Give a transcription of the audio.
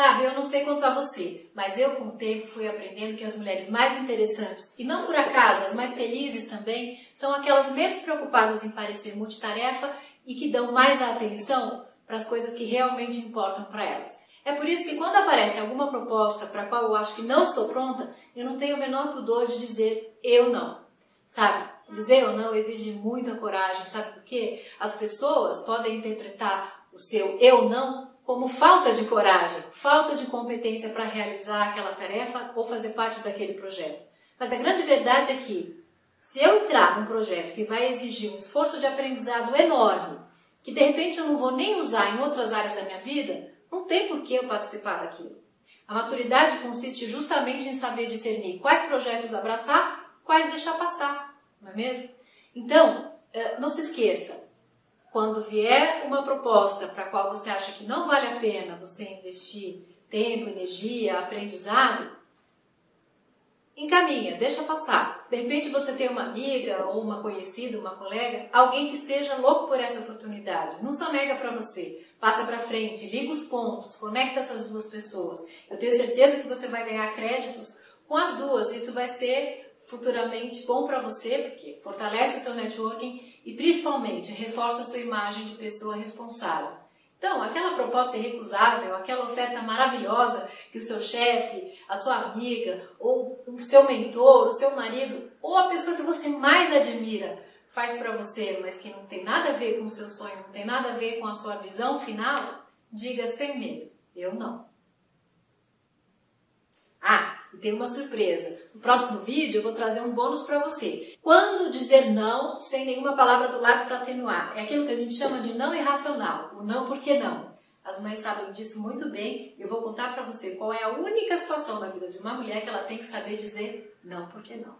Sabe, eu não sei quanto a você, mas eu com o tempo fui aprendendo que as mulheres mais interessantes, e não por acaso as mais felizes também, são aquelas menos preocupadas em parecer multitarefa e que dão mais atenção para as coisas que realmente importam para elas. É por isso que quando aparece alguma proposta para a qual eu acho que não estou pronta, eu não tenho o menor pudor de dizer eu não. Sabe? Dizer eu não exige muita coragem, sabe por quê? As pessoas podem interpretar o seu eu não como falta de coragem, falta de competência para realizar aquela tarefa ou fazer parte daquele projeto. Mas a grande verdade é que, se eu entrar num projeto que vai exigir um esforço de aprendizado enorme, que de repente eu não vou nem usar em outras áreas da minha vida, não tem por que eu participar daquilo. A maturidade consiste justamente em saber discernir quais projetos abraçar, quais deixar passar, não é mesmo? Então, eh, não se esqueça, quando vier uma proposta para a qual você acha que não vale a pena você investir tempo, energia, aprendizado, encaminha, deixa passar. De repente você tem uma amiga ou uma conhecida, uma colega, alguém que esteja louco por essa oportunidade. Não só nega para você, passa para frente, liga os pontos, conecta essas duas pessoas. Eu tenho certeza que você vai ganhar créditos com as duas. Isso vai ser futuramente bom para você, porque fortalece o seu networking e principalmente reforça a sua imagem de pessoa responsável. Então, aquela proposta irrecusável, aquela oferta maravilhosa que o seu chefe, a sua amiga, ou o seu mentor, o seu marido, ou a pessoa que você mais admira faz para você, mas que não tem nada a ver com o seu sonho, não tem nada a ver com a sua visão final, diga sem medo: eu não. Tem uma surpresa. No próximo vídeo eu vou trazer um bônus para você. Quando dizer não sem nenhuma palavra do lado para atenuar? É aquilo que a gente chama de não irracional. O não porque não. As mães sabem disso muito bem e eu vou contar para você qual é a única situação na vida de uma mulher que ela tem que saber dizer não porque não.